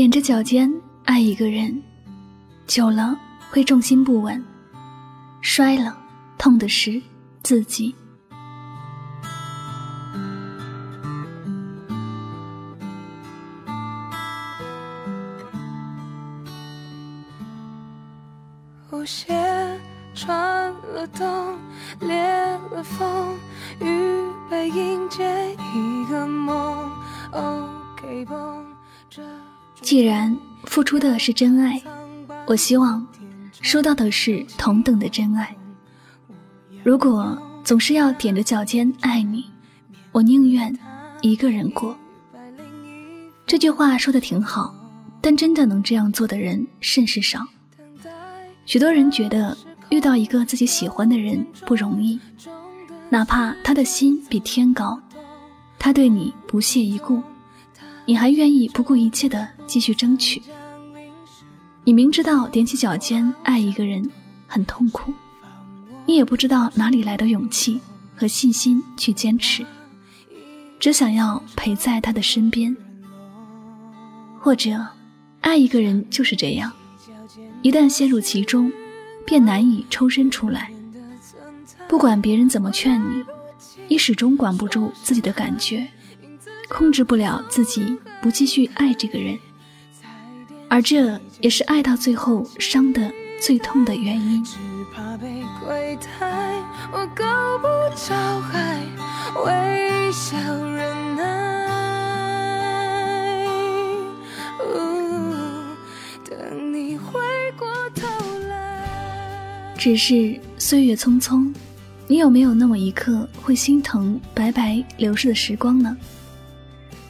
踮着脚尖爱一个人，久了会重心不稳，摔了痛的是自己。舞鞋穿了洞，裂了缝，预备迎接一个梦。OK 绷。既然付出的是真爱，我希望收到的是同等的真爱。如果总是要踮着脚尖爱你，我宁愿一个人过。这句话说的挺好，但真的能这样做的人甚是少。许多人觉得遇到一个自己喜欢的人不容易，哪怕他的心比天高，他对你不屑一顾。你还愿意不顾一切的继续争取？你明知道踮起脚尖爱一个人很痛苦，你也不知道哪里来的勇气和信心去坚持，只想要陪在他的身边。或者，爱一个人就是这样，一旦陷入其中，便难以抽身出来。不管别人怎么劝你，你始终管不住自己的感觉。控制不了自己不继续爱这个人，而这也是爱到最后伤的最痛的原因。只怕被鬼胎，我够不着海，微笑忍。等你回过头来。只是岁月匆匆，你有没有那么一刻会心疼白白流逝的时光呢？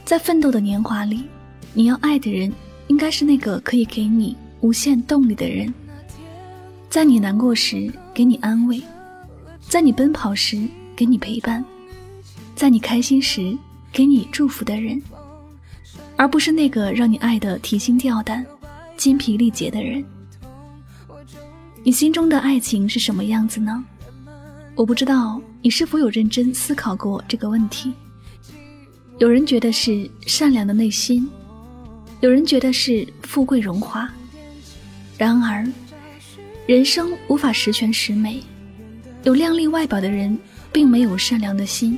在奋斗的年华里，你要爱的人应该是那个可以给你无限动力的人，在你难过时给你安慰，在你奔跑时给你陪伴，在你开心时给你祝福的人，而不是那个让你爱的提心吊胆、精疲力竭的人。你心中的爱情是什么样子呢？我不知道你是否有认真思考过这个问题。有人觉得是善良的内心，有人觉得是富贵荣华。然而，人生无法十全十美。有靓丽外表的人，并没有善良的心；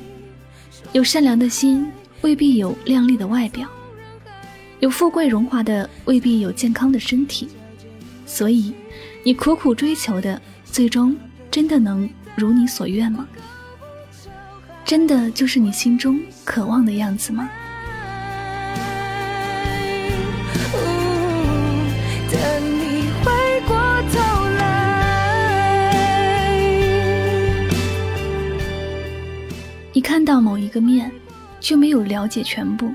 有善良的心，未必有靓丽的外表；有富贵荣华的，未必有健康的身体。所以，你苦苦追求的，最终真的能如你所愿吗？真的就是你心中渴望的样子吗？你看到某一个面，却没有了解全部，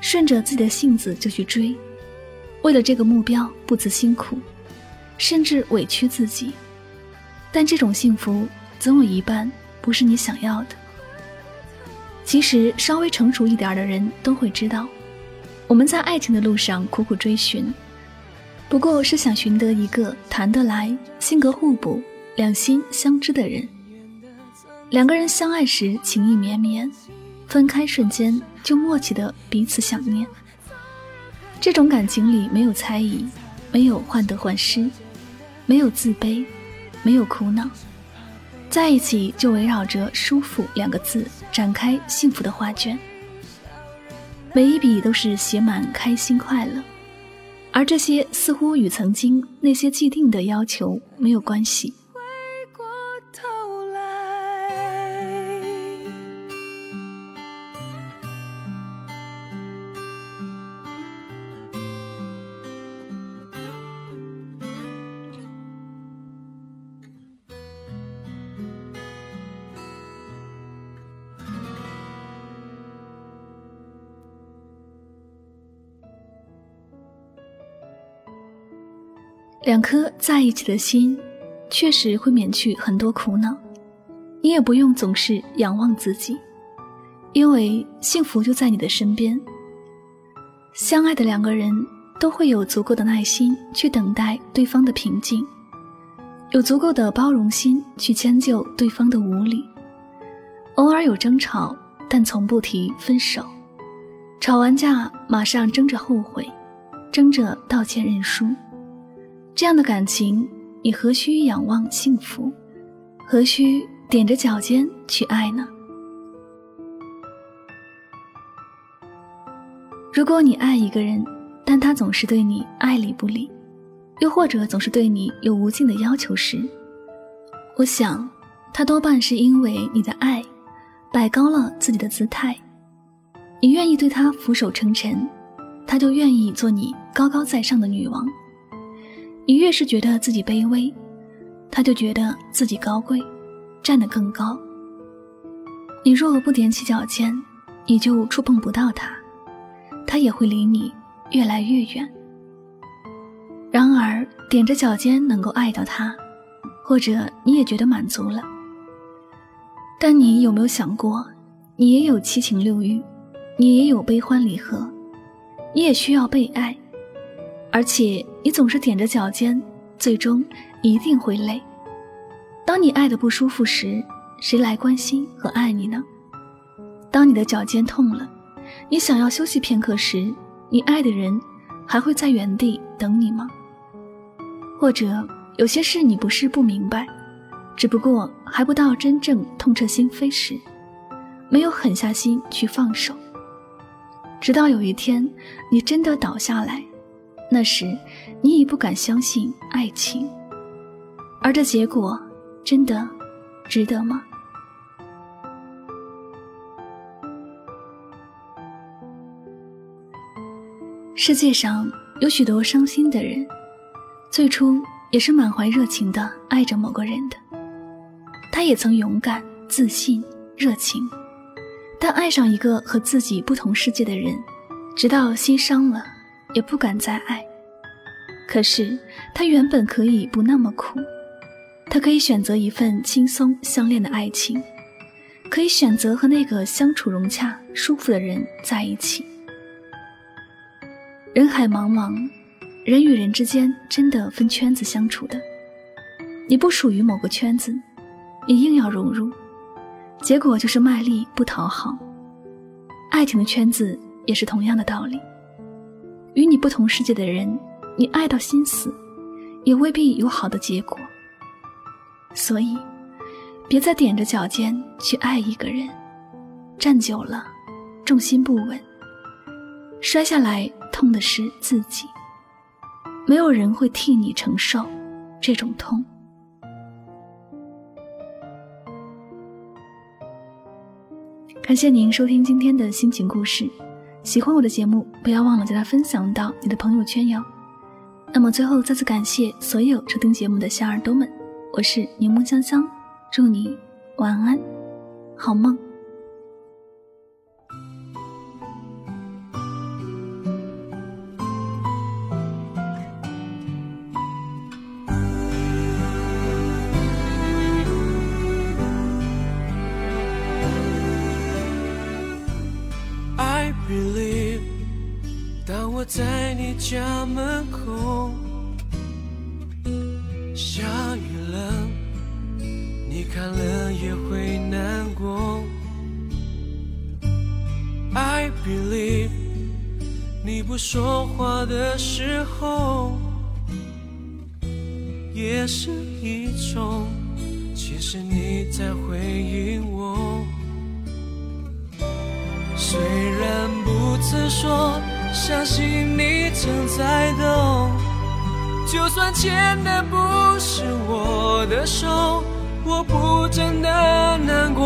顺着自己的性子就去追，为了这个目标不辞辛苦，甚至委屈自己，但这种幸福总有一半不是你想要的。其实，稍微成熟一点的人都会知道，我们在爱情的路上苦苦追寻，不过是想寻得一个谈得来、性格互补、两心相知的人。两个人相爱时情意绵绵，分开瞬间就默契的彼此想念。这种感情里没有猜疑，没有患得患失，没有自卑，没有苦恼。在一起就围绕着“舒服”两个字展开幸福的画卷，每一笔都是写满开心快乐。而这些似乎与曾经那些既定的要求没有关系。两颗在一起的心，确实会免去很多苦恼。你也不用总是仰望自己，因为幸福就在你的身边。相爱的两个人都会有足够的耐心去等待对方的平静，有足够的包容心去迁就对方的无理。偶尔有争吵，但从不提分手。吵完架马上争着后悔，争着道歉认输。这样的感情，你何须仰望幸福，何须踮着脚尖去爱呢？如果你爱一个人，但他总是对你爱理不理，又或者总是对你有无尽的要求时，我想，他多半是因为你的爱摆高了自己的姿态。你愿意对他俯首称臣，他就愿意做你高高在上的女王。你越是觉得自己卑微，他就觉得自己高贵，站得更高。你若不踮起脚尖，你就触碰不到他，他也会离你越来越远。然而，踮着脚尖能够爱到他，或者你也觉得满足了。但你有没有想过，你也有七情六欲，你也有悲欢离合，你也需要被爱。而且你总是踮着脚尖，最终一定会累。当你爱的不舒服时，谁来关心和爱你呢？当你的脚尖痛了，你想要休息片刻时，你爱的人还会在原地等你吗？或者有些事你不是不明白，只不过还不到真正痛彻心扉时，没有狠下心去放手。直到有一天，你真的倒下来。那时，你已不敢相信爱情，而这结果真的值得吗？世界上有许多伤心的人，最初也是满怀热情的爱着某个人的，他也曾勇敢、自信、热情，但爱上一个和自己不同世界的人，直到心伤了。也不敢再爱。可是他原本可以不那么苦，他可以选择一份轻松相恋的爱情，可以选择和那个相处融洽、舒服的人在一起。人海茫茫，人与人之间真的分圈子相处的。你不属于某个圈子，你硬要融入，结果就是卖力不讨好。爱情的圈子也是同样的道理。与你不同世界的人，你爱到心死，也未必有好的结果。所以，别再踮着脚尖去爱一个人，站久了，重心不稳，摔下来痛的是自己。没有人会替你承受这种痛。感谢您收听今天的心情故事。喜欢我的节目，不要忘了将它分享到你的朋友圈哟。那么最后再次感谢所有收听节目的小耳朵们，我是柠檬香香，祝你晚安，好梦。在你家门口，下雨了，你看了也会难过。I believe，你不说话的时候，也是一种，其实你在回应我。虽然不曾说。相信你正在懂。就算牵的不是我的手，我不真的难过。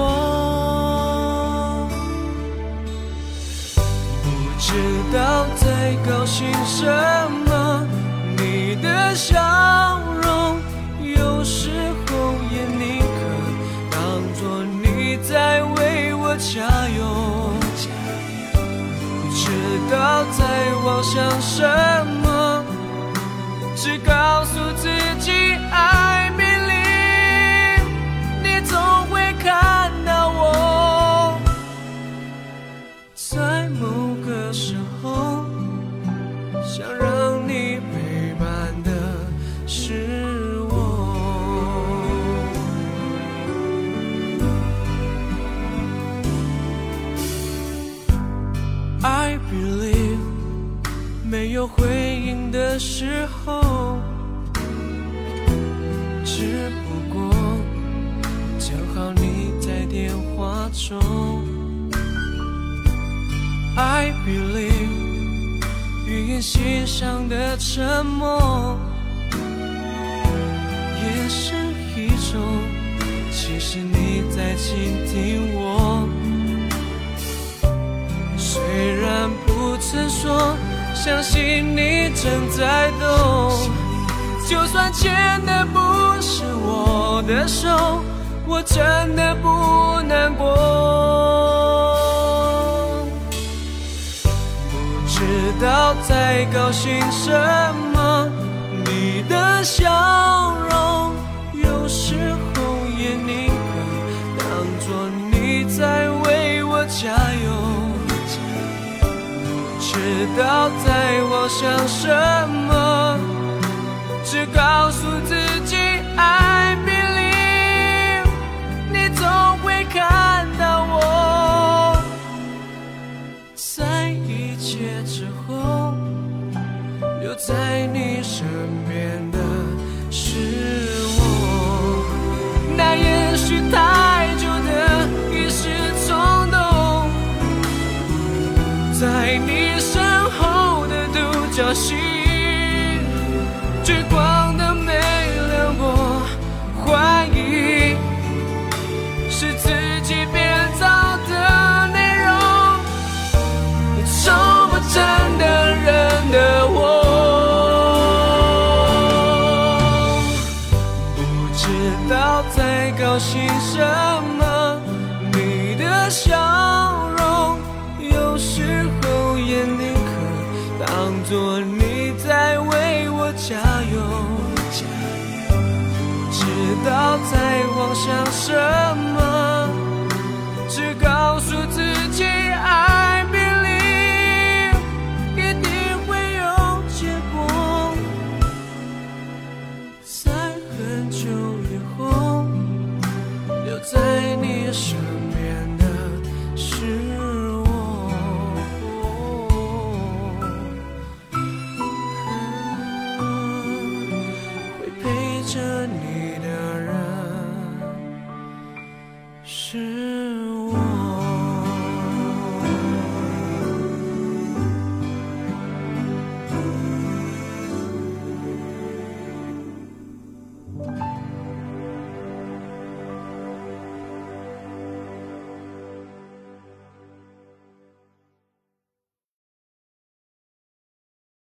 不知道在高兴什么，你的笑容有时候也宁可当作你在为我加油。不知道在妄想什么。只告 I believe，没有回应的时候。只不过恰好你在电话中，I believe，语言欣赏的沉默，也是一种，其实你在倾听我。曾说，相信你正在懂。就算牵的不是我的手。我真的不难过，不知道在高兴什么。你的笑道在妄想什么，只告诉自己爱别离，你总会。看到我，在一切之后，留在你身边的是我。那也许他我信什么？你的笑容有时候也宁可当作你在为我加油。不知道在妄想什么。good.